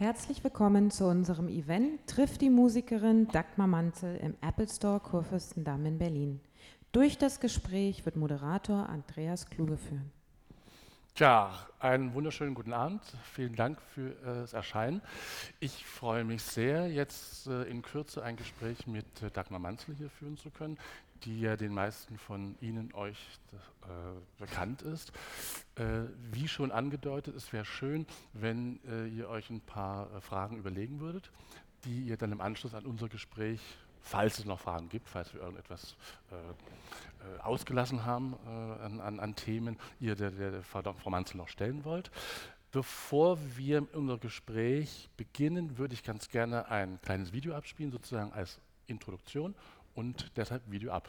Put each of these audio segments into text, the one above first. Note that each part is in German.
Herzlich willkommen zu unserem Event Trifft die Musikerin Dagmar Manzel im Apple Store Kurfürstendamm in Berlin. Durch das Gespräch wird Moderator Andreas Kluge führen. Tja, einen wunderschönen guten Abend. Vielen Dank für äh, das Erscheinen. Ich freue mich sehr, jetzt äh, in Kürze ein Gespräch mit äh, Dagmar Manzel hier führen zu können, die ja den meisten von Ihnen, euch äh, bekannt ist. Äh, wie schon angedeutet, es wäre schön, wenn äh, ihr euch ein paar Fragen überlegen würdet, die ihr dann im Anschluss an unser Gespräch falls es noch Fragen gibt, falls wir irgendetwas äh, äh, ausgelassen haben äh, an, an, an, Themen, ihr der, der Frau Manzel noch stellen wollt. Bevor wir unser Gespräch beginnen, würde ich ganz gerne ein kleines Video abspielen, sozusagen als Introduktion und deshalb Video ab.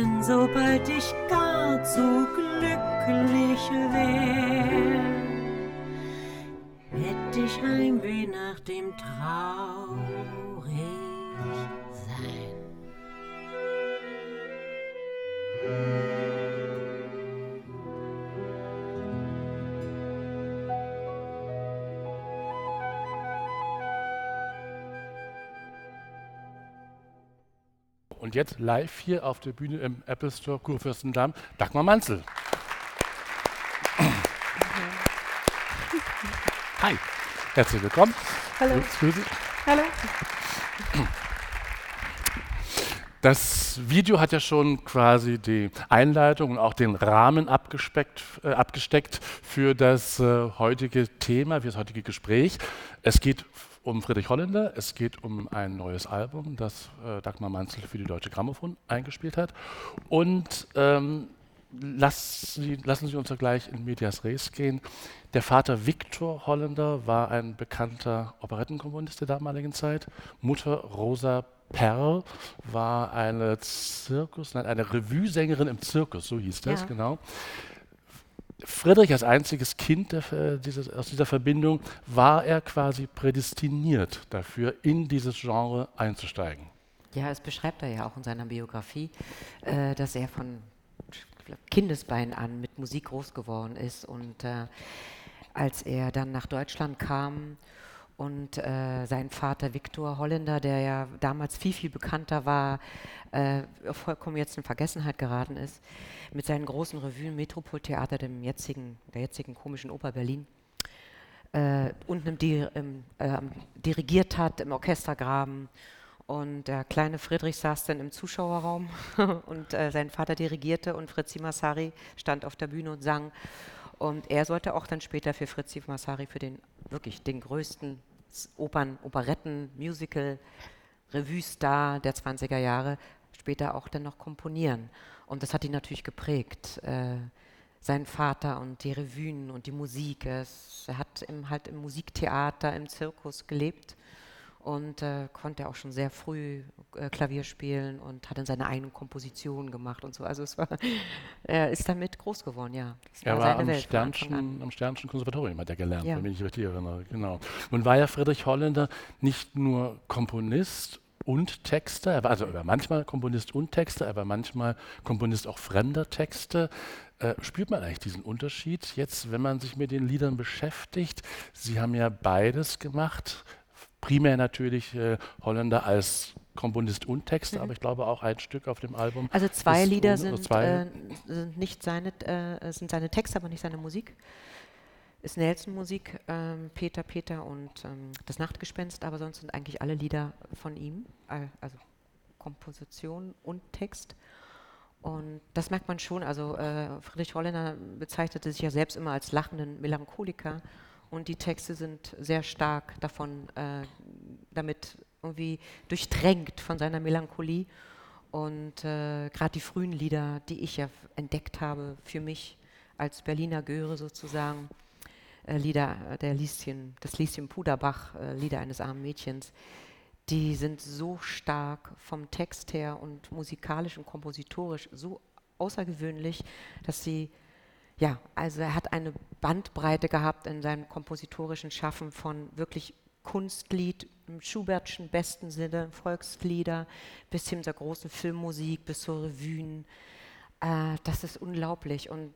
denn sobald ich gar zu glücklich wär, hätt ich Heimweh nach dem traurig Und jetzt live hier auf der Bühne im Apple Store Kurfürstendamm, Dagmar Manzel. Hi, herzlich willkommen. Hallo. Hallo. Das Video hat ja schon quasi die Einleitung und auch den Rahmen äh, abgesteckt für das äh, heutige Thema, für das heutige Gespräch. Es geht um Friedrich Holländer. Es geht um ein neues Album, das äh, Dagmar Manzel für die Deutsche Grammophon eingespielt hat. Und ähm, lassen, Sie, lassen Sie uns gleich in Medias Res gehen. Der Vater Viktor Holländer war ein bekannter Operettenkomponist der damaligen Zeit. Mutter Rosa Perl war eine Zirkus, nein, eine Revue-Sängerin im Zirkus, so hieß das, ja. genau. Friedrich als einziges Kind der, äh, dieses, aus dieser Verbindung war er quasi prädestiniert dafür, in dieses Genre einzusteigen. Ja, es beschreibt er ja auch in seiner Biografie, äh, dass er von Kindesbein an mit Musik groß geworden ist und äh, als er dann nach Deutschland kam und äh, sein Vater Viktor Holländer, der ja damals viel, viel bekannter war, äh, vollkommen jetzt in Vergessenheit geraten ist, mit seinen großen Revuen Metropoltheater, dem jetzigen, der jetzigen komischen Oper Berlin, äh, unten im, Di im äh, dirigiert hat, im Orchestergraben. Und der kleine Friedrich saß dann im Zuschauerraum und äh, sein Vater dirigierte und Fritzi Massari stand auf der Bühne und sang. Und er sollte auch dann später für Fritzi Massari, für den wirklich den größten Opern, Operetten, Musical, Revue-Star der 20er Jahre, später auch dann noch komponieren. Und das hat ihn natürlich geprägt. Äh, sein Vater und die Revuen und die Musik. Er hat halt im Musiktheater, im Zirkus gelebt und äh, konnte auch schon sehr früh äh, Klavier spielen und hat dann seine eigenen Kompositionen gemacht und so. Also es war, er ist damit groß geworden, ja. Das er war, war am, Welt Sternchen, am Sternchen Konservatorium, hat er gelernt, ja. wenn ich mich richtig erinnere. Genau. Nun war ja Friedrich Holländer nicht nur Komponist und Texter, er war also er war manchmal Komponist und Texter, er war manchmal Komponist auch fremder Texte. Äh, spürt man eigentlich diesen Unterschied jetzt, wenn man sich mit den Liedern beschäftigt? Sie haben ja beides gemacht, primär natürlich äh, Holländer als Komponist und Texter, mhm. aber ich glaube auch ein Stück auf dem Album. Also zwei Lieder sind, zwei äh, sind, nicht seine, äh, sind seine Texte, aber nicht seine Musik. Ist Nelson-Musik, ähm, Peter, Peter und ähm, das Nachtgespenst, aber sonst sind eigentlich alle Lieder von ihm, also Komposition und Text. Und das merkt man schon. Also äh, Friedrich Holländer bezeichnete sich ja selbst immer als lachenden Melancholiker und die Texte sind sehr stark davon, äh, damit irgendwie durchdrängt von seiner Melancholie. Und äh, gerade die frühen Lieder, die ich ja entdeckt habe für mich als Berliner Göre sozusagen, äh, Lieder der Lieschen, des Lieschen Puderbach, äh, Lieder eines armen Mädchens, die sind so stark vom Text her und musikalisch und kompositorisch so außergewöhnlich, dass sie ja, also er hat eine Bandbreite gehabt in seinem kompositorischen Schaffen von wirklich Kunstlied im Schubertschen besten Sinne, Volkslieder, bis hin zur großen Filmmusik, bis zur Revuen. Äh, das ist unglaublich und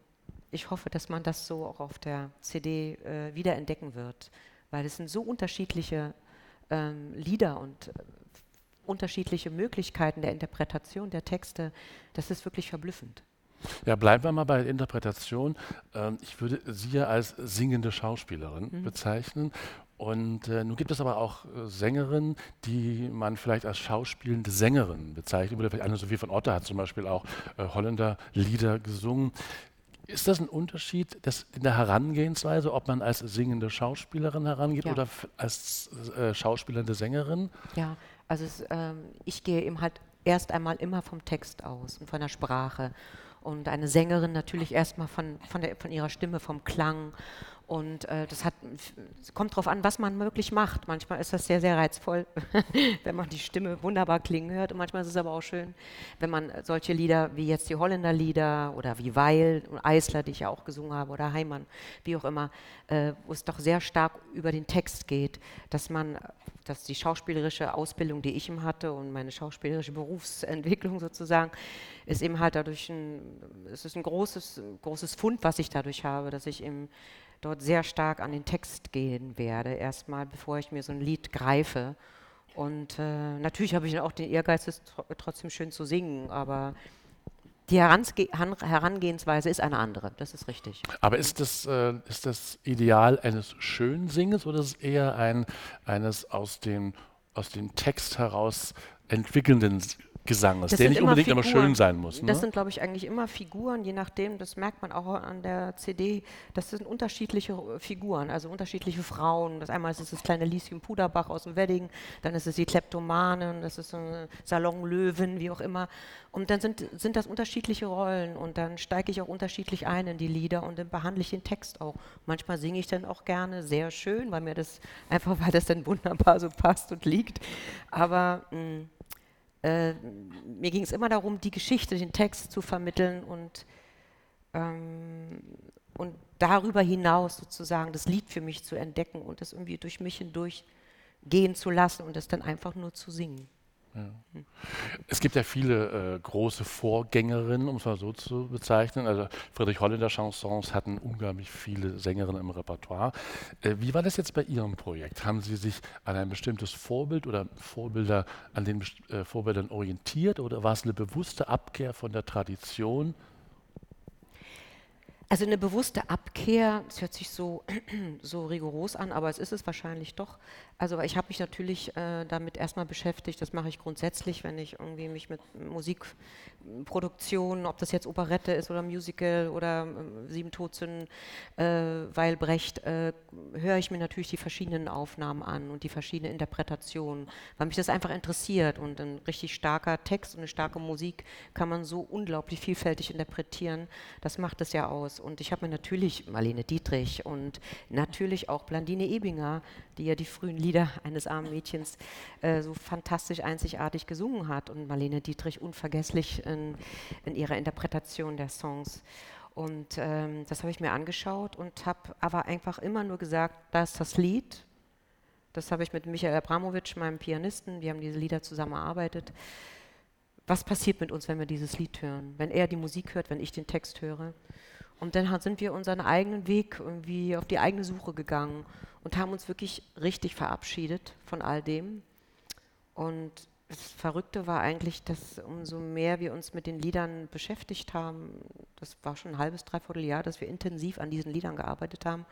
ich hoffe, dass man das so auch auf der CD äh, wiederentdecken wird, weil es sind so unterschiedliche ähm, Lieder und äh, unterschiedliche Möglichkeiten der Interpretation der Texte. Das ist wirklich verblüffend. Ja, bleiben wir mal bei der Interpretation. Ähm, ich würde Sie ja als singende Schauspielerin mhm. bezeichnen. Und äh, nun gibt es aber auch äh, Sängerinnen, die man vielleicht als schauspielende Sängerin bezeichnet. Oder vielleicht Anne-Sophie von Otter hat zum Beispiel auch äh, Holländer Lieder gesungen. Ist das ein Unterschied das in der Herangehensweise, ob man als singende Schauspielerin herangeht ja. oder als äh, schauspielende Sängerin? Ja, also es, ähm, ich gehe eben halt erst einmal immer vom Text aus und von der Sprache und eine Sängerin natürlich erstmal von, von, von ihrer Stimme, vom Klang und äh, das hat, kommt darauf an, was man wirklich macht. Manchmal ist das sehr, sehr reizvoll, wenn man die Stimme wunderbar klingen hört. Und manchmal ist es aber auch schön, wenn man solche Lieder wie jetzt die Holländer-Lieder oder wie Weil und Eisler, die ich ja auch gesungen habe, oder Heimann, wie auch immer, äh, wo es doch sehr stark über den Text geht, dass man, dass die schauspielerische Ausbildung, die ich ihm hatte und meine schauspielerische Berufsentwicklung sozusagen, ist eben halt dadurch ein, es ist ein großes, großes Fund, was ich dadurch habe, dass ich eben dort sehr stark an den Text gehen werde, erstmal, bevor ich mir so ein Lied greife. Und äh, natürlich habe ich auch den Ehrgeiz, es tr trotzdem schön zu singen, aber die Herange Herangehensweise ist eine andere, das ist richtig. Aber ist das, äh, ist das Ideal eines schönen Singens oder ist es eher ein, eines aus dem, aus dem Text heraus entwickelnden Gesanges, der nicht unbedingt Figuren. immer schön sein muss. Ne? Das sind, glaube ich, eigentlich immer Figuren, je nachdem, das merkt man auch an der CD, das sind unterschiedliche Figuren, also unterschiedliche Frauen. Das einmal ist es das kleine Lieschen Puderbach aus dem Wedding, dann ist es die Kleptomanen, das ist so eine Salonlöwen, wie auch immer. Und dann sind, sind das unterschiedliche Rollen und dann steige ich auch unterschiedlich ein in die Lieder und dann behandle ich den Text auch. Manchmal singe ich dann auch gerne sehr schön, weil mir das einfach, weil das dann wunderbar so passt und liegt. Aber mh, mm, äh, mir ging es immer darum, die Geschichte, den Text zu vermitteln und, ähm, und darüber hinaus sozusagen das Lied für mich zu entdecken und das irgendwie durch mich hindurch gehen zu lassen und das dann einfach nur zu singen. Es gibt ja viele äh, große Vorgängerinnen, um es mal so zu bezeichnen. Also Friedrich Holländer Chansons hatten unglaublich viele Sängerinnen im Repertoire. Äh, wie war das jetzt bei Ihrem Projekt? Haben Sie sich an ein bestimmtes Vorbild oder Vorbilder an den äh, Vorbildern orientiert oder war es eine bewusste Abkehr von der Tradition also eine bewusste Abkehr, das hört sich so, so rigoros an, aber es ist es wahrscheinlich doch. Also ich habe mich natürlich äh, damit erstmal beschäftigt, das mache ich grundsätzlich, wenn ich irgendwie mich mit Musikproduktion, ob das jetzt Operette ist oder Musical oder äh, Sieben Todsünden, äh, Weilbrecht, äh, höre ich mir natürlich die verschiedenen Aufnahmen an und die verschiedenen Interpretationen, weil mich das einfach interessiert. Und ein richtig starker Text und eine starke Musik kann man so unglaublich vielfältig interpretieren, das macht es ja aus. Und ich habe mir natürlich Marlene Dietrich und natürlich auch Blandine Ebinger, die ja die frühen Lieder eines armen Mädchens äh, so fantastisch einzigartig gesungen hat. Und Marlene Dietrich unvergesslich in, in ihrer Interpretation der Songs. Und ähm, das habe ich mir angeschaut und habe aber einfach immer nur gesagt, da ist das Lied. Das habe ich mit Michael Abramowitsch, meinem Pianisten, wir haben diese Lieder zusammen erarbeitet was passiert mit uns, wenn wir dieses Lied hören? Wenn er die Musik hört, wenn ich den Text höre? Und dann sind wir unseren eigenen Weg irgendwie auf die eigene Suche gegangen und haben uns wirklich richtig verabschiedet von all dem. Und das Verrückte war eigentlich, dass umso mehr wir uns mit den Liedern beschäftigt haben, das war schon ein halbes, dreiviertel Jahr, dass wir intensiv an diesen Liedern gearbeitet haben,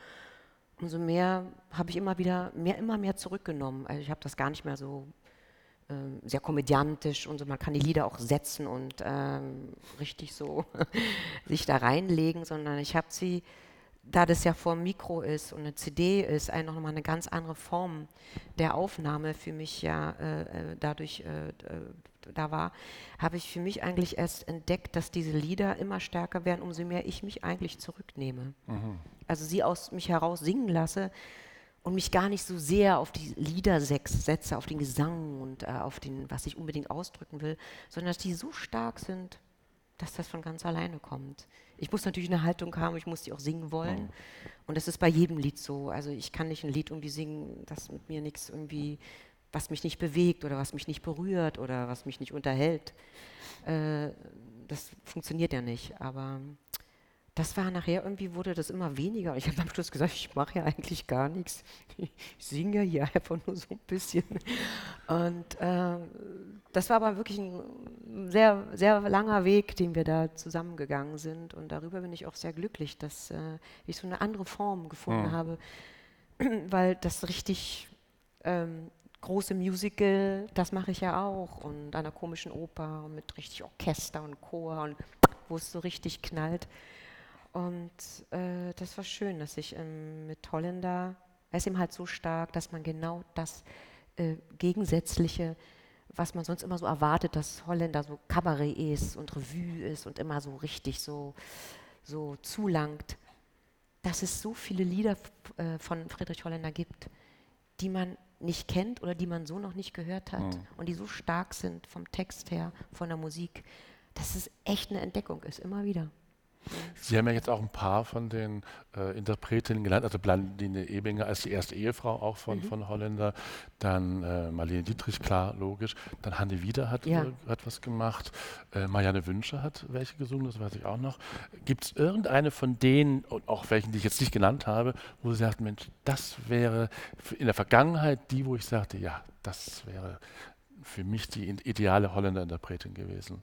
umso mehr habe ich immer wieder mehr, immer mehr zurückgenommen. Also ich habe das gar nicht mehr so sehr komödiantisch und so. Man kann die Lieder auch setzen und ähm, richtig so sich da reinlegen, sondern ich habe sie, da das ja vor dem Mikro ist und eine CD ist, ein, noch mal eine ganz andere Form der Aufnahme für mich ja äh, äh dadurch äh, äh, da war, habe ich für mich eigentlich erst entdeckt, dass diese Lieder immer stärker werden, umso mehr ich mich eigentlich zurücknehme. Mhm. Also sie aus mich heraus singen lasse und mich gar nicht so sehr auf die Lieder setze, auf den Gesang und äh, auf den, was ich unbedingt ausdrücken will, sondern dass die so stark sind, dass das von ganz alleine kommt. Ich muss natürlich eine Haltung haben, ich muss die auch singen wollen. Und das ist bei jedem Lied so. Also ich kann nicht ein Lied irgendwie singen, das mit mir nichts irgendwie, was mich nicht bewegt oder was mich nicht berührt oder was mich nicht unterhält. Äh, das funktioniert ja nicht. Aber das war nachher irgendwie, wurde das immer weniger. Ich habe am Schluss gesagt, ich mache ja eigentlich gar nichts. Ich singe hier einfach nur so ein bisschen. Und äh, das war aber wirklich ein sehr, sehr langer Weg, den wir da zusammengegangen sind. Und darüber bin ich auch sehr glücklich, dass äh, ich so eine andere Form gefunden mhm. habe, weil das richtig ähm, große Musical, das mache ich ja auch. Und einer komischen Oper mit richtig Orchester und Chor und wo es so richtig knallt. Und äh, das war schön, dass ich ähm, mit Holländer, er ist ihm halt so stark, dass man genau das äh, Gegensätzliche, was man sonst immer so erwartet, dass Holländer so Kabarett ist und Revue ist und immer so richtig so, so zulangt, dass es so viele Lieder äh, von Friedrich Holländer gibt, die man nicht kennt oder die man so noch nicht gehört hat mhm. und die so stark sind vom Text her, von der Musik, dass es echt eine Entdeckung ist, immer wieder. Sie haben ja jetzt auch ein paar von den äh, Interpretinnen genannt, also Blandine Ebinger als die erste Ehefrau auch von, mhm. von Holländer, dann äh, Marlene Dietrich, klar, logisch, dann Hanne Wieder hat, ja. äh, hat was gemacht, äh, Marianne Wünsche hat welche gesungen, das weiß ich auch noch. Gibt es irgendeine von denen, und auch welchen, die ich jetzt nicht genannt habe, wo Sie sagt, Mensch, das wäre in der Vergangenheit die, wo ich sagte, ja, das wäre für mich die ideale Holländer-Interpretin gewesen?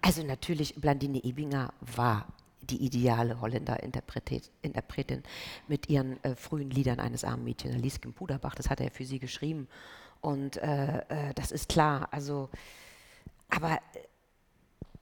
Also natürlich, Blandine Ebinger war die ideale Holländer-Interpretin mit ihren äh, frühen Liedern eines armen Mädchens, Lieske Puderbach, das hat er für sie geschrieben. Und äh, äh, das ist klar, also, aber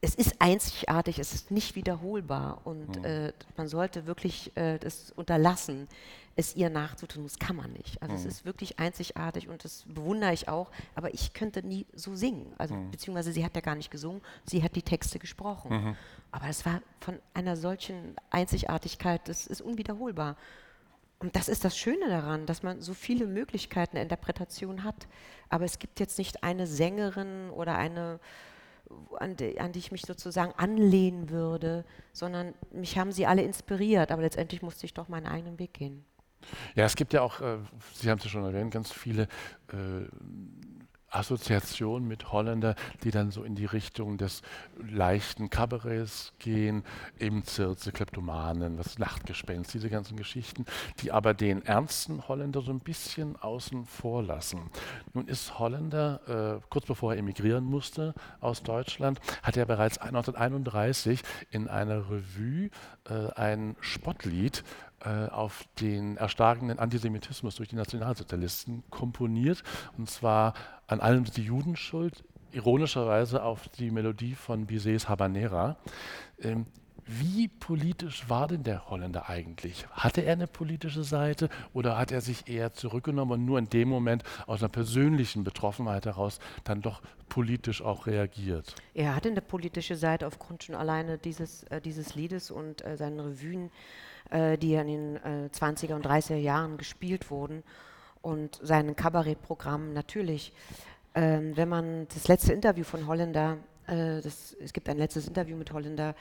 es ist einzigartig, es ist nicht wiederholbar und mhm. äh, man sollte wirklich äh, das unterlassen, es ihr nachzutun. Das kann man nicht. Also mhm. es ist wirklich einzigartig und das bewundere ich auch, aber ich könnte nie so singen. Also mhm. beziehungsweise sie hat ja gar nicht gesungen, sie hat die Texte gesprochen. Mhm. Aber es war von einer solchen Einzigartigkeit, das ist unwiederholbar. Und das ist das Schöne daran, dass man so viele Möglichkeiten der Interpretation hat. Aber es gibt jetzt nicht eine Sängerin oder eine an die, an die, ich mich sozusagen anlehnen würde, sondern mich haben sie alle inspiriert, aber letztendlich musste ich doch meinen eigenen Weg gehen. Ja, es gibt ja auch, äh, Sie haben es ja schon erwähnt, ganz viele äh, Assoziation mit Holländer, die dann so in die Richtung des leichten Kabarets gehen, eben Zirze, Kleptomanen, das Nachtgespenst, diese ganzen Geschichten, die aber den ernsten Holländer so ein bisschen außen vor lassen. Nun ist Holländer, äh, kurz bevor er emigrieren musste aus Deutschland, hat er bereits 1931 in einer Revue äh, ein Spottlied auf den erstarkenden Antisemitismus durch die Nationalsozialisten komponiert. Und zwar an allem die Juden schuld, ironischerweise auf die Melodie von Bizets Habanera. Ähm, Wie politisch war denn der Holländer eigentlich? Hatte er eine politische Seite oder hat er sich eher zurückgenommen und nur in dem Moment aus einer persönlichen Betroffenheit heraus dann doch politisch auch reagiert? Er hatte eine politische Seite aufgrund schon alleine dieses, äh, dieses Liedes und äh, seinen Revuen, äh, die in den äh, 20er und 30er Jahren gespielt wurden und seinen Kabarettprogrammen natürlich. Ähm, wenn man das letzte Interview von Holländer, äh, das, es gibt ein letztes Interview mit Holländer,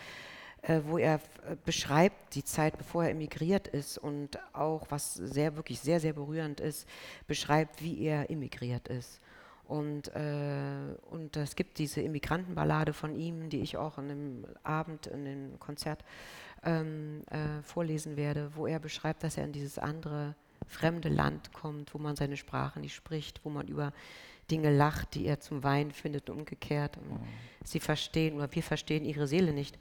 äh, wo er äh, beschreibt die Zeit, bevor er emigriert ist und auch, was sehr, wirklich sehr, sehr berührend ist, beschreibt, wie er emigriert ist. Und, äh, und es gibt diese Immigrantenballade von ihm, die ich auch an dem Abend, in dem Konzert ähm, äh, vorlesen werde, wo er beschreibt, dass er in dieses andere fremde Land kommt, wo man seine Sprache nicht spricht, wo man über Dinge lacht, die er zum Weinen findet, umgekehrt. Und mhm. Sie verstehen oder wir verstehen ihre Seele nicht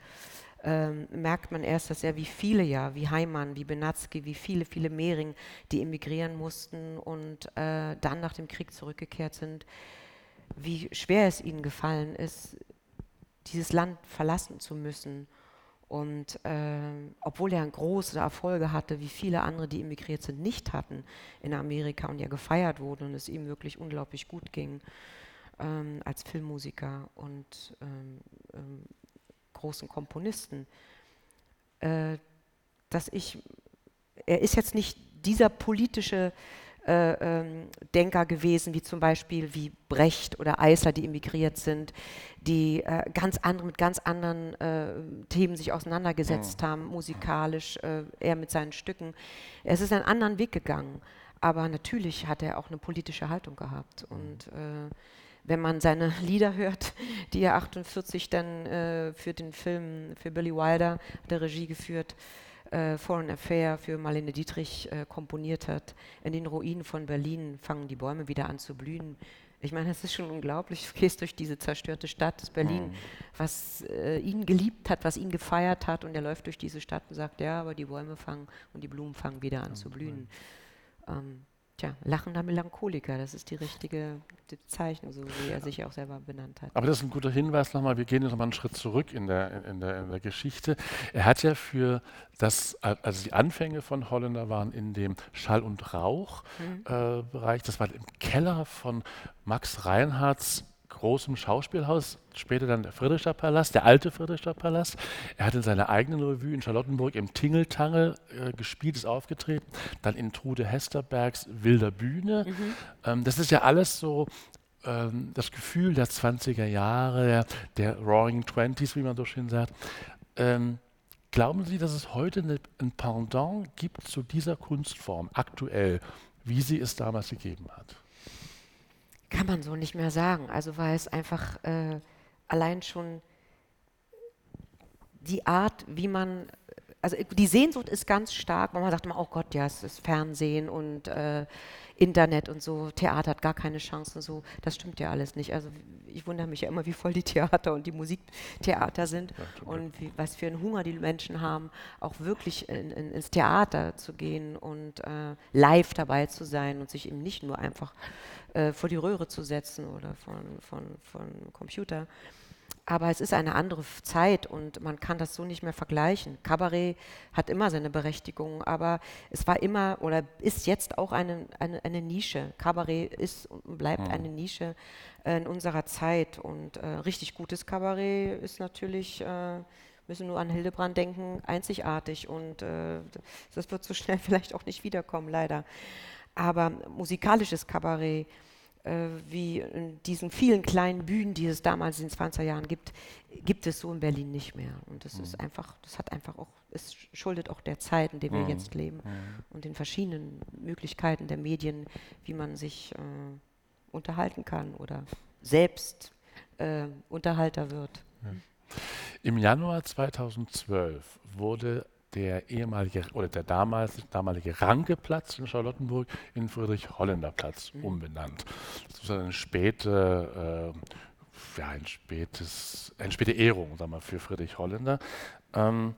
ähm, merkt man erst, dass er wie viele ja, wie Heimann, wie Benatzky, wie viele, viele Mehring, die emigrieren mussten und äh, dann nach dem Krieg zurückgekehrt sind, wie schwer es ihnen gefallen ist, dieses Land verlassen zu müssen. Und äh, obwohl er große Erfolge hatte, wie viele andere, die emigriert sind, nicht hatten in Amerika und ja gefeiert wurden und es ihm wirklich unglaublich gut ging ähm, als Filmmusiker und ähm, ähm großen Komponisten, äh, dass ich, er ist jetzt nicht dieser politische äh, ähm, Denker gewesen, wie zum Beispiel wie Brecht oder Eisler, die emigriert sind, die äh, ganz andere, mit ganz anderen äh, Themen sich auseinandergesetzt mhm. haben, musikalisch, äh, er mit seinen Stücken. Es ist einen anderen Weg gegangen, aber natürlich hat er auch eine politische Haltung gehabt und äh, wenn man seine Lieder hört, die er 48 dann äh, für den Film, für Billy Wilder, der Regie geführt, äh, Foreign Affair für Marlene Dietrich äh, komponiert hat. In den Ruinen von Berlin fangen die Bäume wieder an zu blühen. Ich meine, es ist schon unglaublich. Du gehst durch diese zerstörte Stadt Berlin, mhm. was äh, ihn geliebt hat, was ihn gefeiert hat, und er läuft durch diese Stadt und sagt: Ja, aber die Bäume fangen und die Blumen fangen wieder an mhm. zu blühen. Ähm, Tja, lachender Melancholiker, das ist die richtige Bezeichnung, so wie er sich auch selber benannt hat. Aber das ist ein guter Hinweis nochmal, wir gehen jetzt nochmal einen Schritt zurück in der, in, der, in der Geschichte. Er hat ja für das, also die Anfänge von Holländer waren in dem Schall- und Rauch-Bereich, mhm. äh, das war im Keller von Max Reinhardts großem Schauspielhaus, später dann der Friedrichster Palast, der alte Friedrichster Palast. Er hat in seiner eigenen Revue in Charlottenburg im Tingeltangel äh, gespielt, ist aufgetreten, dann in Trude Hesterbergs Wilder Bühne. Mhm. Ähm, das ist ja alles so ähm, das Gefühl der 20er Jahre, der, der Roaring Twenties, wie man so schön sagt. Ähm, glauben Sie, dass es heute eine, ein Pendant gibt zu dieser Kunstform aktuell, wie sie es damals gegeben hat? Kann man so nicht mehr sagen. Also weil es einfach äh, allein schon die Art, wie man, also die Sehnsucht ist ganz stark, weil man sagt immer, oh Gott, ja, es ist Fernsehen und äh, Internet und so, Theater hat gar keine Chance und so. Das stimmt ja alles nicht. Also ich wundere mich ja immer, wie voll die Theater und die Musiktheater sind ja, und wie, was für einen Hunger die Menschen haben, auch wirklich in, in, ins Theater zu gehen und äh, live dabei zu sein und sich eben nicht nur einfach äh, vor die Röhre zu setzen oder von, von, von Computer. Aber es ist eine andere Zeit und man kann das so nicht mehr vergleichen. Kabarett hat immer seine Berechtigung, aber es war immer oder ist jetzt auch eine, eine, eine Nische. Kabarett ist und bleibt mhm. eine Nische äh, in unserer Zeit. Und äh, richtig gutes Kabarett ist natürlich, äh, müssen nur an Hildebrand denken, einzigartig. Und äh, das wird so schnell vielleicht auch nicht wiederkommen, leider. Aber musikalisches Kabarett, wie in diesen vielen kleinen Bühnen, die es damals in den 20er Jahren gibt, gibt es so in Berlin nicht mehr. Und das mhm. ist einfach, das hat einfach auch, es schuldet auch der Zeit, in der wir mhm. jetzt leben mhm. und den verschiedenen Möglichkeiten der Medien, wie man sich äh, unterhalten kann oder selbst äh, Unterhalter wird. Im Januar 2012 wurde der ehemalige oder der damals, damalige Rankeplatz in Charlottenburg in Friedrich-Holländer-Platz mhm. umbenannt. Das ist eine späte, äh, ja, ein spätes, eine späte Ehrung sagen wir, für Friedrich Holländer. Ähm,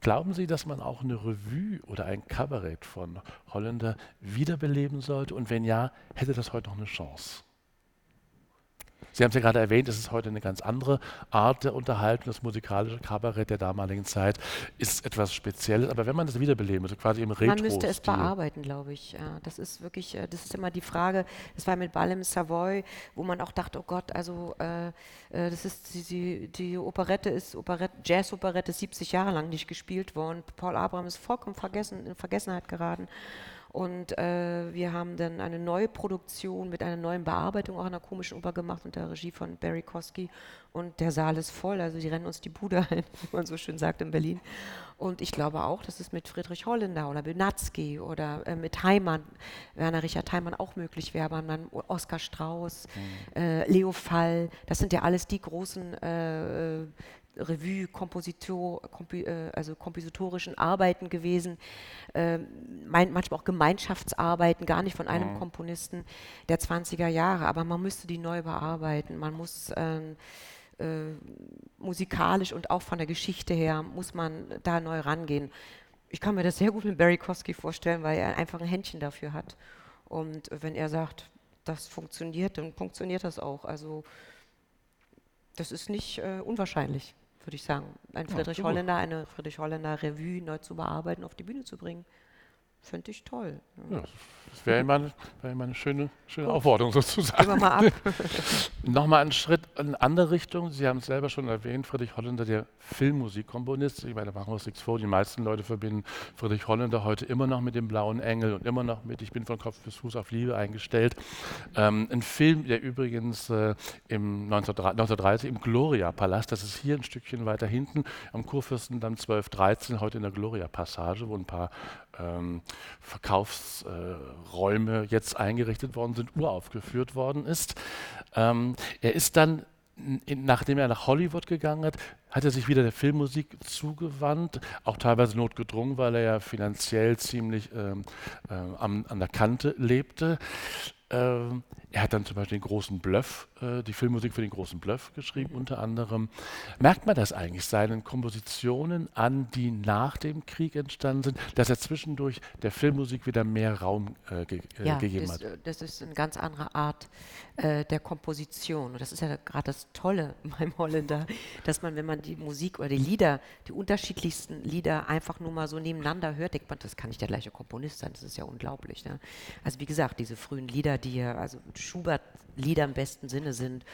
glauben Sie, dass man auch eine Revue oder ein Kabarett von Holländer wiederbeleben sollte? Und wenn ja, hätte das heute noch eine Chance? Sie haben es ja gerade erwähnt, es ist heute eine ganz andere Art der Unterhaltung. Das musikalische Kabarett der damaligen Zeit ist etwas Spezielles. Aber wenn man das wiederbeleben also quasi im Retro. Man müsste es bearbeiten, glaube ich. Das ist wirklich, äh, das ist immer die Frage. Das war mit Ball im Savoy, wo man auch dachte, oh Gott, also äh, äh das ist die, die, die Operette ist Operette, Jazz-Operette 70 Jahre lang nicht gespielt worden. Paul Abraham ist vollkommen vergessen, in Vergessenheit geraten. Und äh, wir haben dann eine neue Produktion mit einer neuen Bearbeitung auch einer komischen Oper gemacht unter der Regie von Barry Kosky. Und der Saal ist voll, also die rennen uns die Bude ein, wie man so schön sagt in Berlin. Und ich glaube auch, dass es mit Friedrich Holländer oder Benatzky oder äh, mit Heimann, Werner Richard Heimann auch möglich wäre, aber dann Oskar Strauß, mhm. äh, Leo Fall, das sind ja alles die großen äh, Revue, Kompositor, kompi äh, also kompositorischen Arbeiten gewesen, äh, mein, manchmal auch Gemeinschaftsarbeiten, gar nicht von einem mhm. Komponisten der 20er Jahre, aber man müsste die neu bearbeiten. Man muss ähm, äh, musikalisch und auch von der Geschichte her muss man da neu rangehen. Ich kann mir das sehr gut mit Barry Kosky vorstellen, weil er einfach ein Händchen dafür hat. Und wenn er sagt, das funktioniert, dann funktioniert das auch. Also das ist nicht äh, unwahrscheinlich würde ich sagen. Ein Friedrich ja, Holländer, eine Friedrich Holländer Revue neu zu bearbeiten, auf die Bühne zu bringen. Fände ich toll. Ja, das wäre immer, eine, wär immer eine schöne, schöne Aufforderung sozusagen. Gehen wir mal ab. Nochmal einen Schritt in eine andere Richtung. Sie haben es selber schon erwähnt, Friedrich Holländer, der Filmmusikkomponist. Ich meine, da machen wir uns nichts vor. Die meisten Leute verbinden Friedrich Holländer heute immer noch mit dem Blauen Engel und immer noch mit Ich bin von Kopf bis Fuß auf Liebe eingestellt. Ähm, ein Film, der übrigens äh, im 1930 im Gloria-Palast, das ist hier ein Stückchen weiter hinten, am Kurfürstendamm 1213, heute in der Gloria-Passage, wo ein paar ähm, Verkaufsräume äh, jetzt eingerichtet worden sind, uraufgeführt worden ist. Ähm, er ist dann, in, nachdem er nach Hollywood gegangen hat, hat er sich wieder der Filmmusik zugewandt, auch teilweise notgedrungen, weil er ja finanziell ziemlich ähm, äh, an, an der Kante lebte. Ähm, er hat dann zum Beispiel den großen Bluff, äh, die Filmmusik für den großen Bluff geschrieben, unter anderem. Merkt man das eigentlich seinen Kompositionen an, die nach dem Krieg entstanden sind, dass er zwischendurch der Filmmusik wieder mehr Raum äh, ge äh, ja, gegeben das, hat? Äh, das ist eine ganz andere Art äh, der Komposition. Und das ist ja gerade das Tolle beim Holländer, dass man, wenn man die Musik oder die Lieder, die unterschiedlichsten Lieder einfach nur mal so nebeneinander hört, denkt man, das kann nicht der gleiche Komponist sein. Das ist ja unglaublich. Ne? Also wie gesagt, diese frühen Lieder, die ja, also Schubert-Lieder im besten Sinne sind.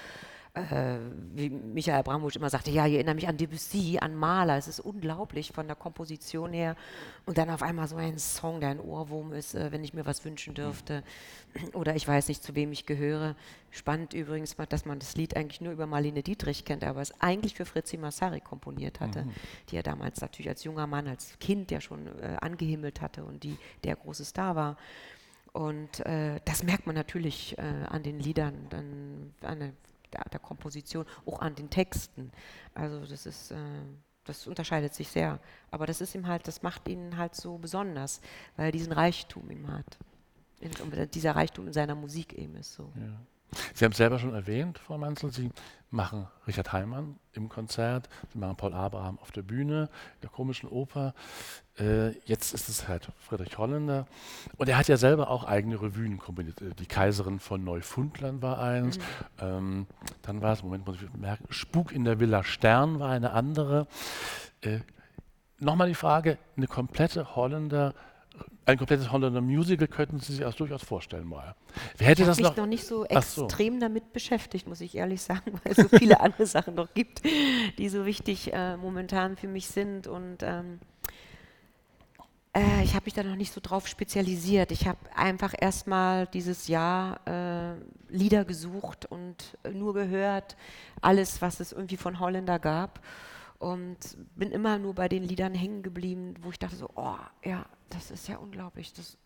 Äh, wie Michael Abramowitsch immer sagte, ja, ich erinnere mich an Debussy, an Mahler, es ist unglaublich von der Komposition her. Und dann auf einmal so ein Song, der ein Ohrwurm ist, äh, wenn ich mir was wünschen dürfte. Oder ich weiß nicht, zu wem ich gehöre. Spannend übrigens, dass man das Lied eigentlich nur über Marlene Dietrich kennt, aber es eigentlich für Fritzi Massari komponiert hatte, mhm. die er damals natürlich als junger Mann, als Kind ja schon äh, angehimmelt hatte und die der große Star war. Und äh, das merkt man natürlich äh, an den Liedern, dann, an der, der, Komposition, auch an den Texten. Also das ist, äh, das unterscheidet sich sehr. Aber das ist ihm halt, das macht ihn halt so besonders, weil er diesen Reichtum ihm hat. In, dieser Reichtum in seiner Musik eben ist so. Ja. Sie haben es selber schon erwähnt, Frau Manzel, Sie machen Richard Heimann im Konzert, Sie machen Paul Abraham auf der Bühne, der komischen Oper. Äh, jetzt ist es halt Friedrich Holländer. Und er hat ja selber auch eigene Revuen kombiniert. Äh, die Kaiserin von Neufundland war eins. Mhm. Ähm, dann war es, Moment, muss ich merken, Spuk in der Villa Stern war eine andere. Äh, Nochmal die Frage, eine komplette Holländer- ein komplettes Holländer Musical könnten Sie sich das durchaus vorstellen mal. Wer hätte ich habe mich noch, noch nicht so extrem so. damit beschäftigt, muss ich ehrlich sagen, weil es so viele andere Sachen noch gibt, die so wichtig äh, momentan für mich sind. Und ähm, äh, ich habe mich da noch nicht so drauf spezialisiert. Ich habe einfach erstmal dieses Jahr äh, Lieder gesucht und nur gehört, alles, was es irgendwie von Holländer gab und bin immer nur bei den Liedern hängen geblieben, wo ich dachte so, oh, ja, das ist ja unglaublich, das,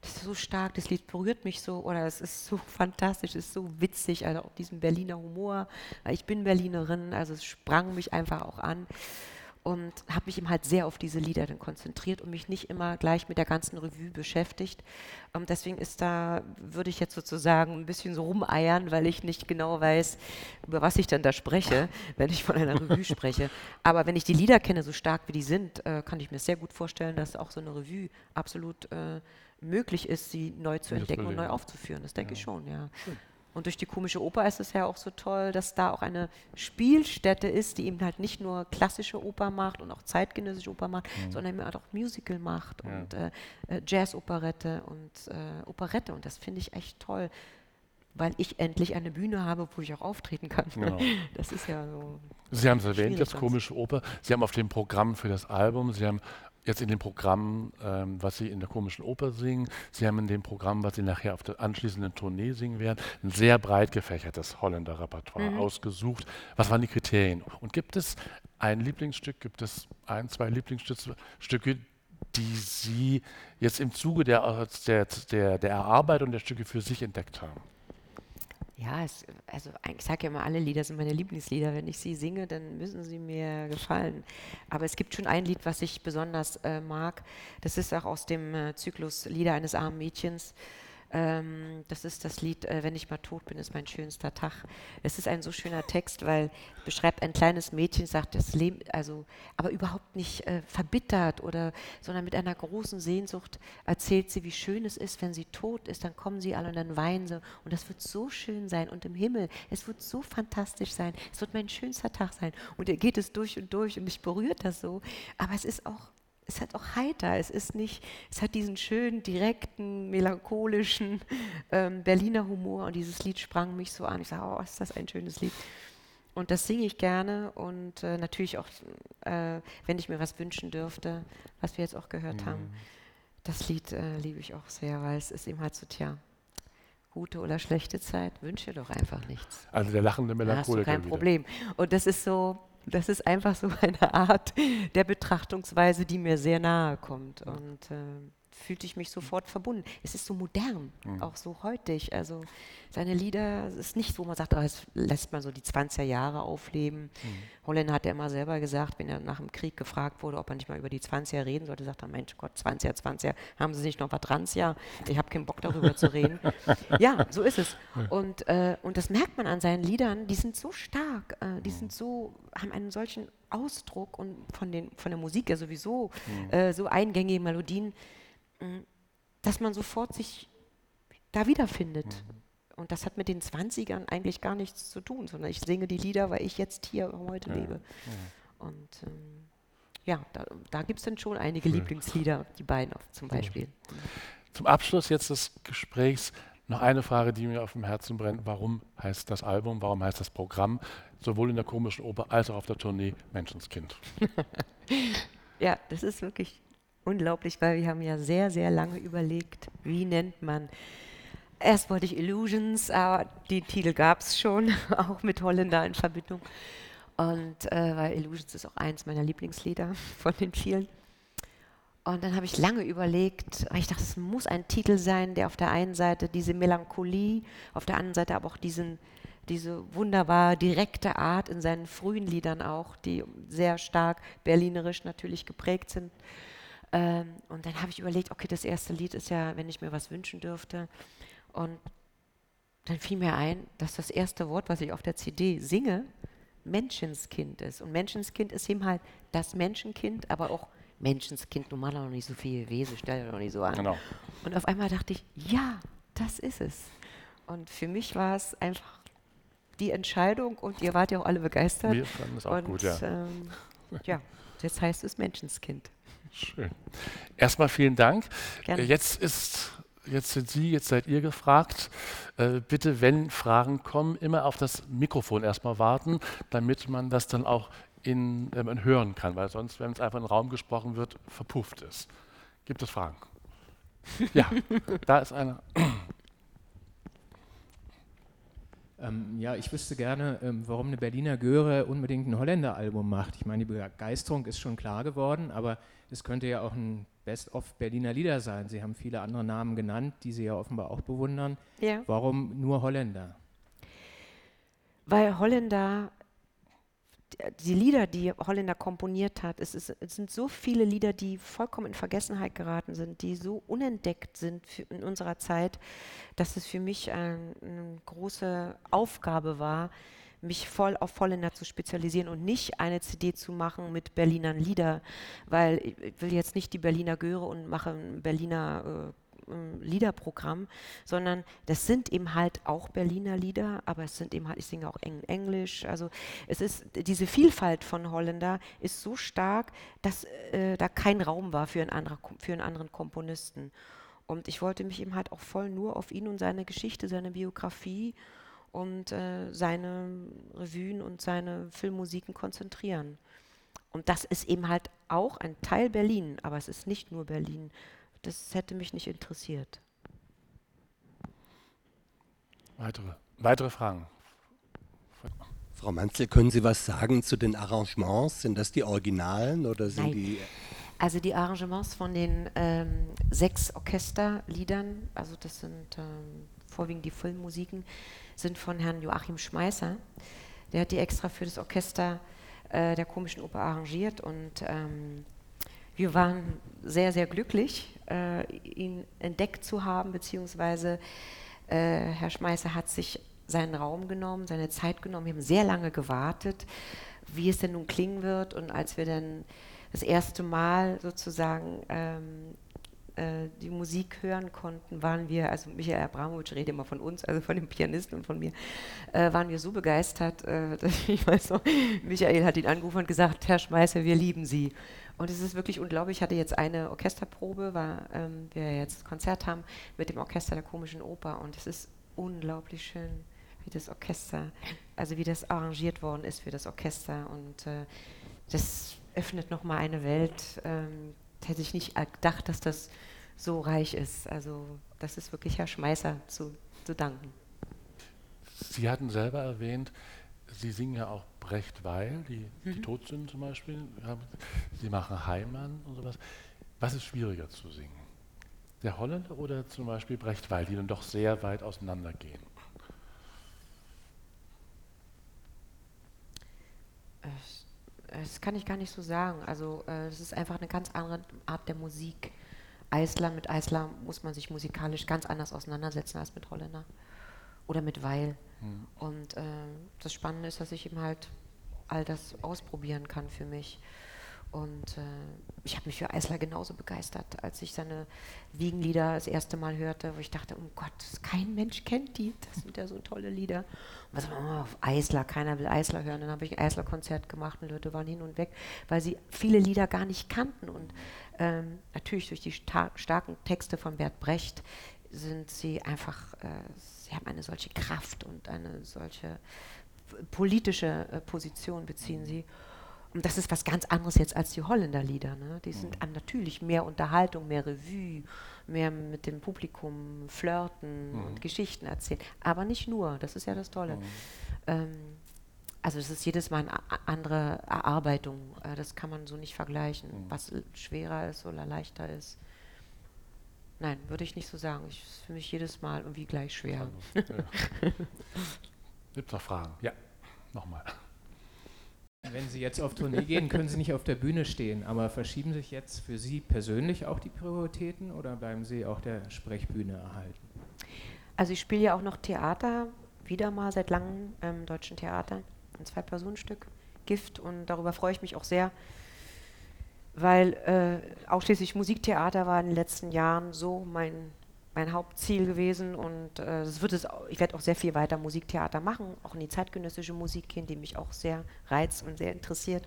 das ist so stark, das Lied berührt mich so. Oder es ist so fantastisch, es ist so witzig, also auch diesen Berliner Humor, ich bin Berlinerin, also es sprang mich einfach auch an und habe mich eben halt sehr auf diese Lieder dann konzentriert und mich nicht immer gleich mit der ganzen Revue beschäftigt. Ähm, deswegen ist da, würde ich jetzt sozusagen ein bisschen so rumeiern, weil ich nicht genau weiß, über was ich dann da spreche, wenn ich von einer Revue spreche. Aber wenn ich die Lieder kenne, so stark wie die sind, äh, kann ich mir sehr gut vorstellen, dass auch so eine Revue absolut äh, möglich ist, sie neu zu entdecken und neu aufzuführen. Das denke ja. ich schon, ja. Und durch die komische Oper ist es ja auch so toll, dass da auch eine Spielstätte ist, die eben halt nicht nur klassische Oper macht und auch zeitgenössische Oper macht, mhm. sondern eben halt auch Musical macht ja. und äh, äh, Jazz-Operette und äh, Operette. Und das finde ich echt toll weil ich endlich eine Bühne habe, wo ich auch auftreten kann. Genau. Das ist ja so. Sie haben es erwähnt, das komische Oper. Sie haben auf dem Programm für das Album, Sie haben jetzt in dem Programm, ähm, was Sie in der komischen Oper singen, Sie haben in dem Programm, was Sie nachher auf der anschließenden Tournee singen werden, ein sehr breit gefächertes Holländer-Repertoire mhm. ausgesucht. Was waren die Kriterien? Und gibt es ein Lieblingsstück, gibt es ein, zwei Lieblingsstücke, die Sie jetzt im Zuge der, der, der, der Erarbeitung der Stücke für sich entdeckt haben? Ja, es, also ich sage ja immer, alle Lieder sind meine Lieblingslieder. Wenn ich sie singe, dann müssen sie mir gefallen. Aber es gibt schon ein Lied, was ich besonders äh, mag. Das ist auch aus dem äh, Zyklus Lieder eines armen Mädchens. Ähm, das ist das Lied äh, Wenn ich mal tot bin, ist mein schönster Tag. Es ist ein so schöner Text, weil beschreibt ein kleines Mädchen, sagt das Leben, also aber überhaupt nicht äh, verbittert oder, sondern mit einer großen Sehnsucht erzählt sie, wie schön es ist, wenn sie tot ist, dann kommen sie alle und dann weinen sie. Und das wird so schön sein und im Himmel, es wird so fantastisch sein, es wird mein schönster Tag sein. Und er geht es durch und durch und mich berührt das so, aber es ist auch es hat auch heiter, es ist nicht, es hat diesen schönen, direkten, melancholischen ähm, Berliner Humor und dieses Lied sprang mich so an. Ich sage, oh, ist das ein schönes Lied. Und das singe ich gerne und äh, natürlich auch, äh, wenn ich mir was wünschen dürfte, was wir jetzt auch gehört mhm. haben, das Lied äh, liebe ich auch sehr, weil es ist eben halt so, tja, gute oder schlechte Zeit, wünsche doch einfach nichts. Also der lachende Melancholiker. Kein wieder. Problem. Und das ist so, das ist einfach so eine Art der Betrachtungsweise, die mir sehr nahe kommt. Und äh, fühlte ich mich sofort verbunden. Es ist so modern, mhm. auch so heutig. Also seine Lieder, es ist nicht so, man sagt, es lässt man so die 20er Jahre aufleben. Mhm. Holländer hat ja immer selber gesagt, wenn er nach dem Krieg gefragt wurde, ob er nicht mal über die 20er reden sollte, sagt er, Mensch Gott, 20er, 20er, haben Sie nicht noch was dran? Ja, ich habe keinen Bock darüber zu reden. Ja, so ist es. Und, äh, und das merkt man an seinen Liedern, die sind so stark, äh, die sind so, haben einen solchen Ausdruck und von, den, von der Musik ja sowieso mhm. äh, so eingängige Melodien, dass man sofort sich da wiederfindet. Mhm. Und das hat mit den 20ern eigentlich gar nichts zu tun, sondern ich singe die Lieder, weil ich jetzt hier heute ja. lebe. Ja. Und ähm, ja, da, da gibt es dann schon einige cool. Lieblingslieder, die beiden zum Beispiel. Zum Abschluss jetzt des Gesprächs noch eine Frage, die mir auf dem Herzen brennt. Warum heißt das Album, warum heißt das Programm, sowohl in der komischen Oper als auch auf der Tournee Menschenskind? ja, das ist wirklich unglaublich, weil wir haben ja sehr, sehr lange überlegt, wie nennt man. Erst wollte ich Illusions, aber die Titel gab es schon, auch mit Holländer in Verbindung. Und äh, weil Illusions ist auch eins meiner Lieblingslieder von den vielen. Und dann habe ich lange überlegt, ich dachte, es muss ein Titel sein, der auf der einen Seite diese Melancholie, auf der anderen Seite aber auch diesen, diese wunderbar direkte Art in seinen frühen Liedern auch, die sehr stark berlinerisch natürlich geprägt sind, ähm, und dann habe ich überlegt, okay, das erste Lied ist ja, wenn ich mir was wünschen dürfte. Und dann fiel mir ein, dass das erste Wort, was ich auf der CD singe, Menschenskind ist. Und Menschenskind ist eben halt das Menschenkind, aber auch Menschenskind, nun mal noch nicht so viel Wesen, stell dir noch nicht so an. Genau. Und auf einmal dachte ich, ja, das ist es. Und für mich war es einfach die Entscheidung und ihr wart ja auch alle begeistert. Wir fanden es auch und, gut, ja. Ähm, ja, jetzt heißt es Menschenskind. Schön. Erstmal vielen Dank. Gerne. Jetzt ist Jetzt sind Sie, jetzt seid ihr gefragt. Äh, bitte, wenn Fragen kommen, immer auf das Mikrofon erstmal warten, damit man das dann auch in, äh, hören kann, weil sonst, wenn es einfach in den Raum gesprochen wird, verpufft ist. Gibt es Fragen? ja, da ist einer. Ähm, ja, ich wüsste gerne, ähm, warum eine Berliner Göre unbedingt ein Holländer-Album macht. Ich meine, die Begeisterung ist schon klar geworden, aber es könnte ja auch ein Best-of Berliner Lieder sein. Sie haben viele andere Namen genannt, die Sie ja offenbar auch bewundern. Ja. Warum nur Holländer? Weil Holländer die Lieder, die Holländer komponiert hat, es, ist, es, sind so viele Lieder, die vollkommen in Vergessenheit geraten sind, die so unentdeckt sind in unserer Zeit, dass es für mich ein, eine große Aufgabe war, mich voll auf Holländer zu spezialisieren und nicht eine CD zu machen mit Berlinern Lieder, weil ich will jetzt nicht die Berliner Göre und mache ein Berliner äh, ähm, Liederprogramm, sondern das sind eben halt auch Berliner Lieder, aber es sind eben halt, ich singe auch Eng Englisch. Also es ist, diese Vielfalt von Holländer ist so stark, dass äh, da kein Raum war für, ein anderer, für einen anderen Komponisten. Und ich wollte mich eben halt auch voll nur auf ihn und seine Geschichte, seine Biografie und äh, seine Revuen und seine Filmmusiken konzentrieren. Und das ist eben halt auch ein Teil Berlin, aber es ist nicht nur Berlin. Das hätte mich nicht interessiert. Weitere, weitere Fragen? Frau Manzel, können Sie was sagen zu den Arrangements? Sind das die Originalen oder sind Nein. die. Also die Arrangements von den ähm, sechs Orchesterliedern, also das sind ähm, vorwiegend die Filmmusiken, sind von Herrn Joachim Schmeißer. Der hat die extra für das Orchester äh, der komischen Oper arrangiert und ähm, wir waren sehr, sehr glücklich, äh, ihn entdeckt zu haben, beziehungsweise äh, Herr Schmeißer hat sich seinen Raum genommen, seine Zeit genommen. Wir haben sehr lange gewartet, wie es denn nun klingen wird. Und als wir dann das erste Mal sozusagen ähm, äh, die Musik hören konnten, waren wir, also Michael Abramowitsch redet immer von uns, also von dem Pianisten und von mir, äh, waren wir so begeistert, äh, dass ich weiß noch, Michael hat ihn angerufen und gesagt, Herr Schmeißer, wir lieben Sie. Und es ist wirklich unglaublich. Ich hatte jetzt eine Orchesterprobe, weil ähm, wir jetzt Konzert haben mit dem Orchester der Komischen Oper und es ist unglaublich schön, wie das Orchester, also wie das arrangiert worden ist für das Orchester und äh, das öffnet nochmal eine Welt. Ähm, hätte ich nicht gedacht, dass das so reich ist. Also das ist wirklich Herr Schmeißer zu, zu danken. Sie hatten selber erwähnt, Sie singen ja auch Brecht Weil, die, mhm. die Todsünden zum Beispiel. Sie machen Heimann und sowas. Was ist schwieriger zu singen? Der Holländer oder zum Beispiel Brecht Weil, die dann doch sehr weit auseinandergehen? Das kann ich gar nicht so sagen. Also es ist einfach eine ganz andere Art der Musik. Eisler, mit Eisler muss man sich musikalisch ganz anders auseinandersetzen als mit Holländer oder mit Weil. Mhm. Und äh, das Spannende ist, dass ich eben halt all das ausprobieren kann für mich. Und äh, ich habe mich für Eisler genauso begeistert, als ich seine Wiegenlieder das erste Mal hörte, wo ich dachte, um Gott, kein Mensch kennt die, das sind ja so tolle Lieder. Und was oh, auf Eisler, keiner will Eisler hören. Dann habe ich ein Eisler-Konzert gemacht und Leute waren hin und weg, weil sie viele Lieder gar nicht kannten. Und ähm, natürlich durch die star starken Texte von Bert Brecht sind sie einfach, äh, sie haben eine solche Kraft und eine solche politische äh, Position beziehen sie. Und das ist was ganz anderes jetzt als die Holländerlieder. Ne? Die sind mhm. natürlich mehr Unterhaltung, mehr Revue, mehr mit dem Publikum flirten mhm. und Geschichten erzählen. Aber nicht nur, das ist ja das Tolle. Mhm. Ähm, also es ist jedes Mal eine andere Erarbeitung. Äh, das kann man so nicht vergleichen, mhm. was schwerer ist oder leichter ist. Nein, würde ich nicht so sagen. Ich ist für mich jedes Mal irgendwie gleich schwer. Ja. Gibt es noch Fragen? Ja, nochmal. Wenn Sie jetzt auf Tournee gehen, können Sie nicht auf der Bühne stehen, aber verschieben sich jetzt für Sie persönlich auch die Prioritäten oder bleiben Sie auch der Sprechbühne erhalten? Also ich spiele ja auch noch Theater, wieder mal seit langem im ähm, Deutschen Theater, ein Zwei-Personen-Stück, Gift und darüber freue ich mich auch sehr, weil äh, ausschließlich Musiktheater war in den letzten Jahren so mein mein Hauptziel gewesen und äh, das wird es, ich werde auch sehr viel weiter Musiktheater machen, auch in die zeitgenössische Musik gehen, die mich auch sehr reizt und sehr interessiert.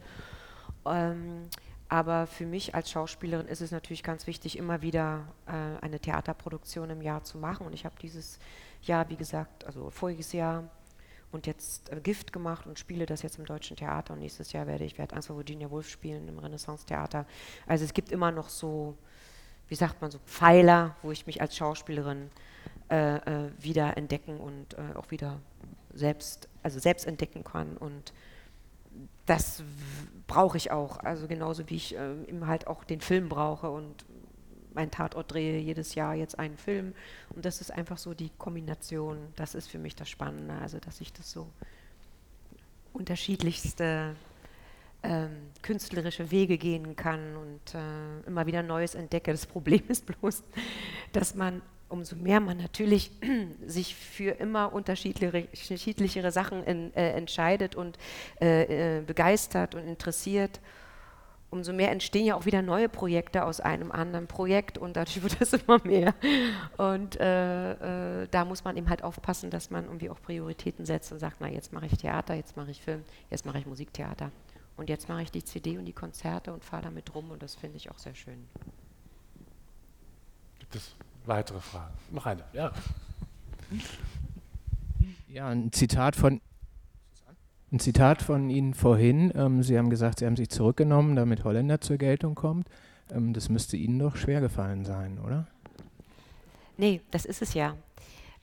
Ähm, aber für mich als Schauspielerin ist es natürlich ganz wichtig, immer wieder äh, eine Theaterproduktion im Jahr zu machen. Und ich habe dieses Jahr, wie gesagt, also voriges Jahr und jetzt äh, Gift gemacht und spiele das jetzt im Deutschen Theater. Und nächstes Jahr werde ich werde Angst vor Virginia Woolf spielen im Renaissance Theater. Also es gibt immer noch so wie sagt man so, Pfeiler, wo ich mich als Schauspielerin äh, äh, wieder entdecken und äh, auch wieder selbst, also selbst entdecken kann. Und das brauche ich auch, also genauso wie ich äh, eben halt auch den Film brauche und mein Tatort drehe jedes Jahr jetzt einen Film. Und das ist einfach so die Kombination, das ist für mich das Spannende, also dass ich das so unterschiedlichste ähm, künstlerische Wege gehen kann und äh, immer wieder Neues entdecke. Das Problem ist bloß, dass man, umso mehr man natürlich sich für immer unterschiedlichere Sachen in, äh, entscheidet und äh, äh, begeistert und interessiert, umso mehr entstehen ja auch wieder neue Projekte aus einem anderen Projekt und dadurch wird es immer mehr. Und äh, äh, da muss man eben halt aufpassen, dass man irgendwie auch Prioritäten setzt und sagt, na jetzt mache ich Theater, jetzt mache ich Film, jetzt mache ich Musiktheater. Und jetzt mache ich die CD und die Konzerte und fahre damit rum und das finde ich auch sehr schön. Gibt es weitere Fragen? Noch eine, ja. Ja, ein Zitat von ein Zitat von Ihnen vorhin. Ähm, Sie haben gesagt, Sie haben sich zurückgenommen, damit Holländer zur Geltung kommt. Ähm, das müsste Ihnen doch schwer gefallen sein, oder? Nee, das ist es ja.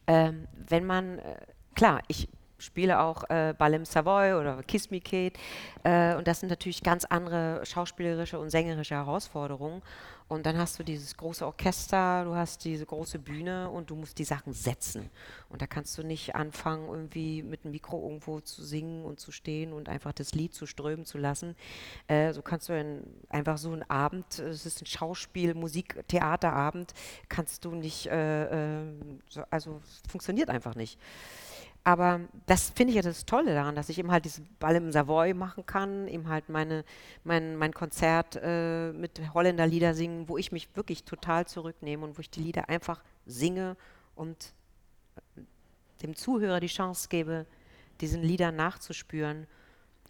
Ähm, wenn man, äh, klar, ich spiele auch äh, Ball im Savoy oder Kiss Me Kate äh, und das sind natürlich ganz andere schauspielerische und sängerische Herausforderungen. Und dann hast du dieses große Orchester, du hast diese große Bühne und du musst die Sachen setzen. Und da kannst du nicht anfangen, irgendwie mit dem Mikro irgendwo zu singen und zu stehen und einfach das Lied zu strömen zu lassen. Äh, so kannst du ein, einfach so einen Abend, es ist ein Schauspiel, Musik, Theaterabend, kannst du nicht, äh, äh, so, also funktioniert einfach nicht. Aber das finde ich ja das Tolle daran, dass ich eben halt diese Ball im Savoy machen kann, eben halt meine, mein, mein Konzert äh, mit Holländer Lieder singen, wo ich mich wirklich total zurücknehme und wo ich die Lieder einfach singe und äh, dem Zuhörer die Chance gebe, diesen Liedern nachzuspüren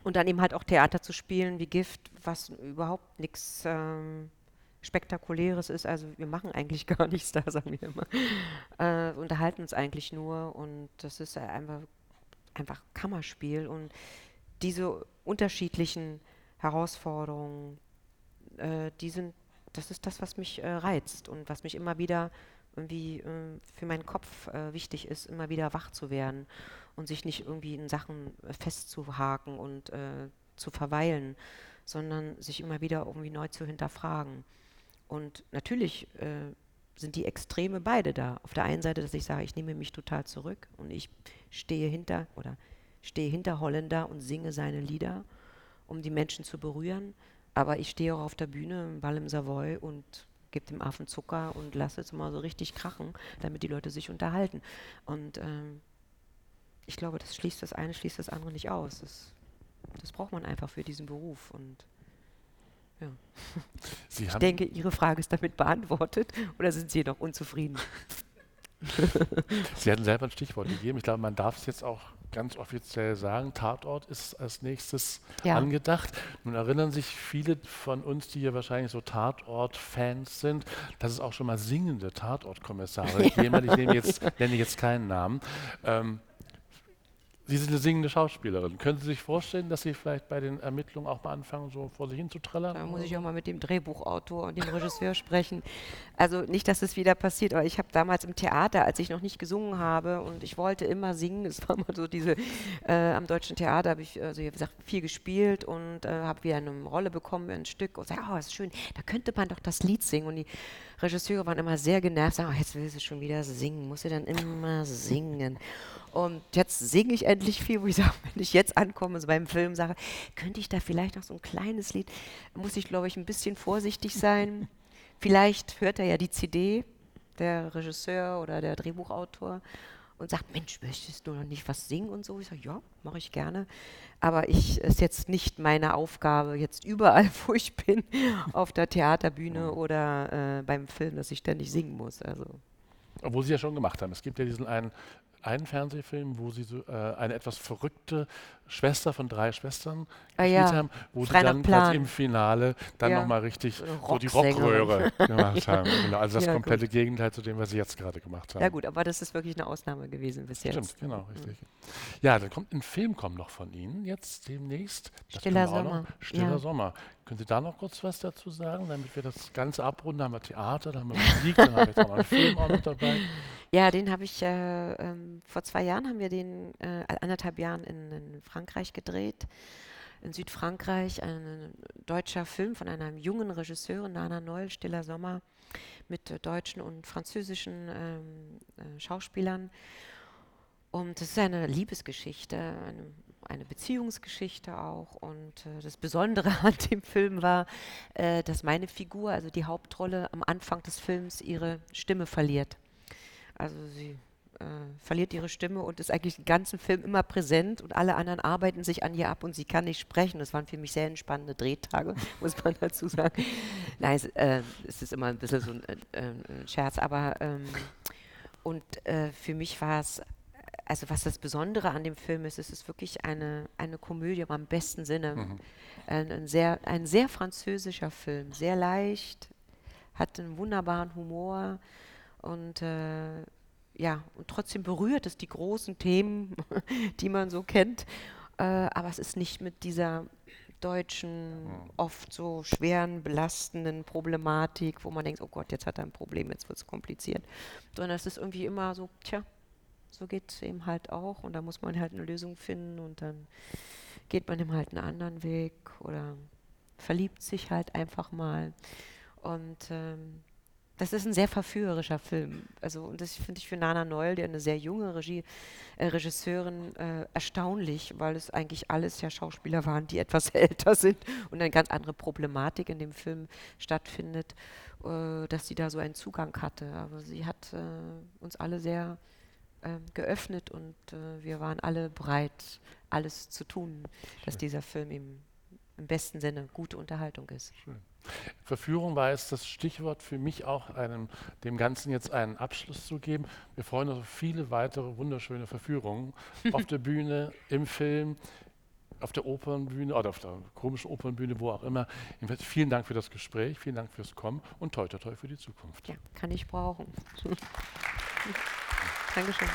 und dann eben halt auch Theater zu spielen wie Gift, was überhaupt nichts ähm, Spektakuläres ist. Also wir machen eigentlich gar nichts da, sagen wir immer. Äh, unterhalten uns eigentlich nur und das ist einfach, einfach Kammerspiel und diese unterschiedlichen Herausforderungen, äh, die sind, das ist das, was mich äh, reizt und was mich immer wieder irgendwie äh, für meinen Kopf äh, wichtig ist, immer wieder wach zu werden und sich nicht irgendwie in Sachen äh, festzuhaken und zu verweilen, sondern sich immer wieder irgendwie neu zu hinterfragen. Und natürlich äh, sind die Extreme beide da. Auf der einen Seite, dass ich sage, ich nehme mich total zurück und ich stehe hinter oder stehe hinter Holländer und singe seine Lieder, um die Menschen zu berühren. Aber ich stehe auch auf der Bühne im Ball im Savoy und gebe dem Affen Zucker und lasse es mal so richtig krachen, damit die Leute sich unterhalten. Und ähm, ich glaube, das schließt das eine, schließt das andere nicht aus. Das, das braucht man einfach für diesen Beruf. Und ja. Sie ich denke, Ihre Frage ist damit beantwortet oder sind Sie noch unzufrieden? Sie hatten selber ein Stichwort gegeben. Ich glaube, man darf es jetzt auch ganz offiziell sagen. Tatort ist als nächstes Ja. angedacht. Nun erinnern sich viele von uns, die hier wahrscheinlich so Tatort-Fans sind, dass es auch schon mal singende Tatortkommissare gegeben hat. Ich nehme jetzt, nenne jetzt keinen Namen. Ähm, Sie sind eine singende Schauspielerin. Können Sie sich vorstellen, dass Sie vielleicht bei den Ermittlungen auch mal anfangen, so vor sich hin zu trällern? Da muss ich auch mal mit dem Drehbuchautor und dem Regisseur sprechen. Also nicht, dass es wieder passiert, aber ich habe damals im Theater, als ich noch nicht gesungen habe und ich wollte immer singen, es war mal so diese, äh, am Deutschen Theater habe ich, also wie gesagt, viel gespielt und äh, habe wieder eine Rolle bekommen, ein Stück und sage, oh, ist schön, da könnte man doch das Lied singen. Und die Regisseure waren immer sehr genervt, sagen, oh, jetzt will sie schon wieder singen, muss sie dann immer singen. Und jetzt singe ich endlich viel, wo ich sage, wenn ich jetzt ankomme, so beim Film sage, könnte ich da vielleicht noch so ein kleines Lied, muss ich, glaube ich, ein bisschen vorsichtig sein. Vielleicht hört er ja die CD, der Regisseur oder der Drehbuchautor, und sagt, Mensch, möchtest du noch nicht was singen und so? Ich sage, ja, mache ich gerne. Aber ich ist jetzt nicht meine Aufgabe, jetzt überall, wo ich bin, auf der Theaterbühne oder äh, beim Film, dass ich ständig singen muss. Also. Obwohl Sie ja schon gemacht haben. Es gibt ja diesen einen, einen Fernsehfilm, wo Sie so, äh, eine etwas verrückte Schwester von drei Schwestern Ah gespielt ja, haben, wo Sie Freiner dann quasi im Finale dann Ja. nochmal richtig so die Rocksängerin. Rockröhre gemacht haben. Genau, also das Ja, komplette Gegenteil zu dem, was Sie jetzt gerade gemacht haben. Ja gut, aber das ist wirklich eine Ausnahme gewesen bis jetzt. Stimmt, genau, richtig. Ja, dann kommt ein Film kommt noch von Ihnen jetzt demnächst. Das Stiller Sommer, Noch. Stiller ja. Sommer. Können Sie da noch kurz was dazu sagen, damit wir das Ganze abrunden? Da haben wir Theater, da haben wir Musik, dann haben wir jetzt auch noch einen Film auch noch dabei. Ja, den habe ich äh, ähm, vor zwei Jahren haben wir den äh, anderthalb Jahren in, in Frankreich gedreht, in Südfrankreich, ein deutscher Film von einer jungen Regisseurin, Nana Neul, Stiller Sommer, mit deutschen und französischen ähm, äh, Schauspielern. Und das ist eine Liebesgeschichte, eine, eine Beziehungsgeschichte auch. Und äh, das Besondere an dem Film war, äh, dass meine Figur, also die Hauptrolle, am Anfang des Films ihre Stimme verliert. Also sie äh, verliert ihre Stimme und ist eigentlich den ganzen Film immer präsent und alle anderen arbeiten sich an ihr ab und sie kann nicht sprechen. Das waren für mich sehr entspannende Drehtage, muss man dazu sagen. Nein, es, äh, es ist immer ein bisschen so ein, äh, ein Scherz, aber ähm, und äh, für mich war es also was das Besondere an dem Film ist, es ist wirklich eine, eine Komödie im besten Sinne. Mhm. Ein, ein, sehr, ein sehr französischer Film, sehr leicht, hat einen wunderbaren Humor und äh, ja, und trotzdem berührt es die großen Themen, die man so kennt. Äh, aber es ist nicht mit dieser deutschen, oft so schweren, belastenden Problematik, wo man denkt, oh Gott, jetzt hat er ein Problem, jetzt wird es kompliziert. Sondern es ist irgendwie immer so, tja, so geht es eben halt auch und da muss man halt eine Lösung finden und dann geht man eben halt einen anderen Weg oder verliebt sich halt einfach mal. Und ähm, das ist ein sehr verführerischer Film. Also, und das finde ich für Nana Neul, die eine sehr junge Regie, äh, Regisseurin, äh, erstaunlich, weil es eigentlich alles ja Schauspieler waren, die etwas älter sind und eine ganz andere Problematik in dem Film stattfindet, äh, dass sie da so einen Zugang hatte. Aber sie hat äh, uns alle sehr äh, geöffnet und äh, wir waren alle bereit, alles zu tun, dass dieser Film im, im besten Sinne gute Unterhaltung ist. Schön. Verführung war jetzt das Stichwort für mich auch, einem, dem Ganzen jetzt einen Abschluss zu geben. Wir freuen uns auf viele weitere wunderschöne Verführungen auf der Bühne, im Film, auf der Opernbühne oder auf der komischen Opernbühne, wo auch immer. Vielen Dank für das Gespräch, vielen Dank fürs Kommen und toi toi toi für die Zukunft. Ja, kann ich brauchen. Dankeschön.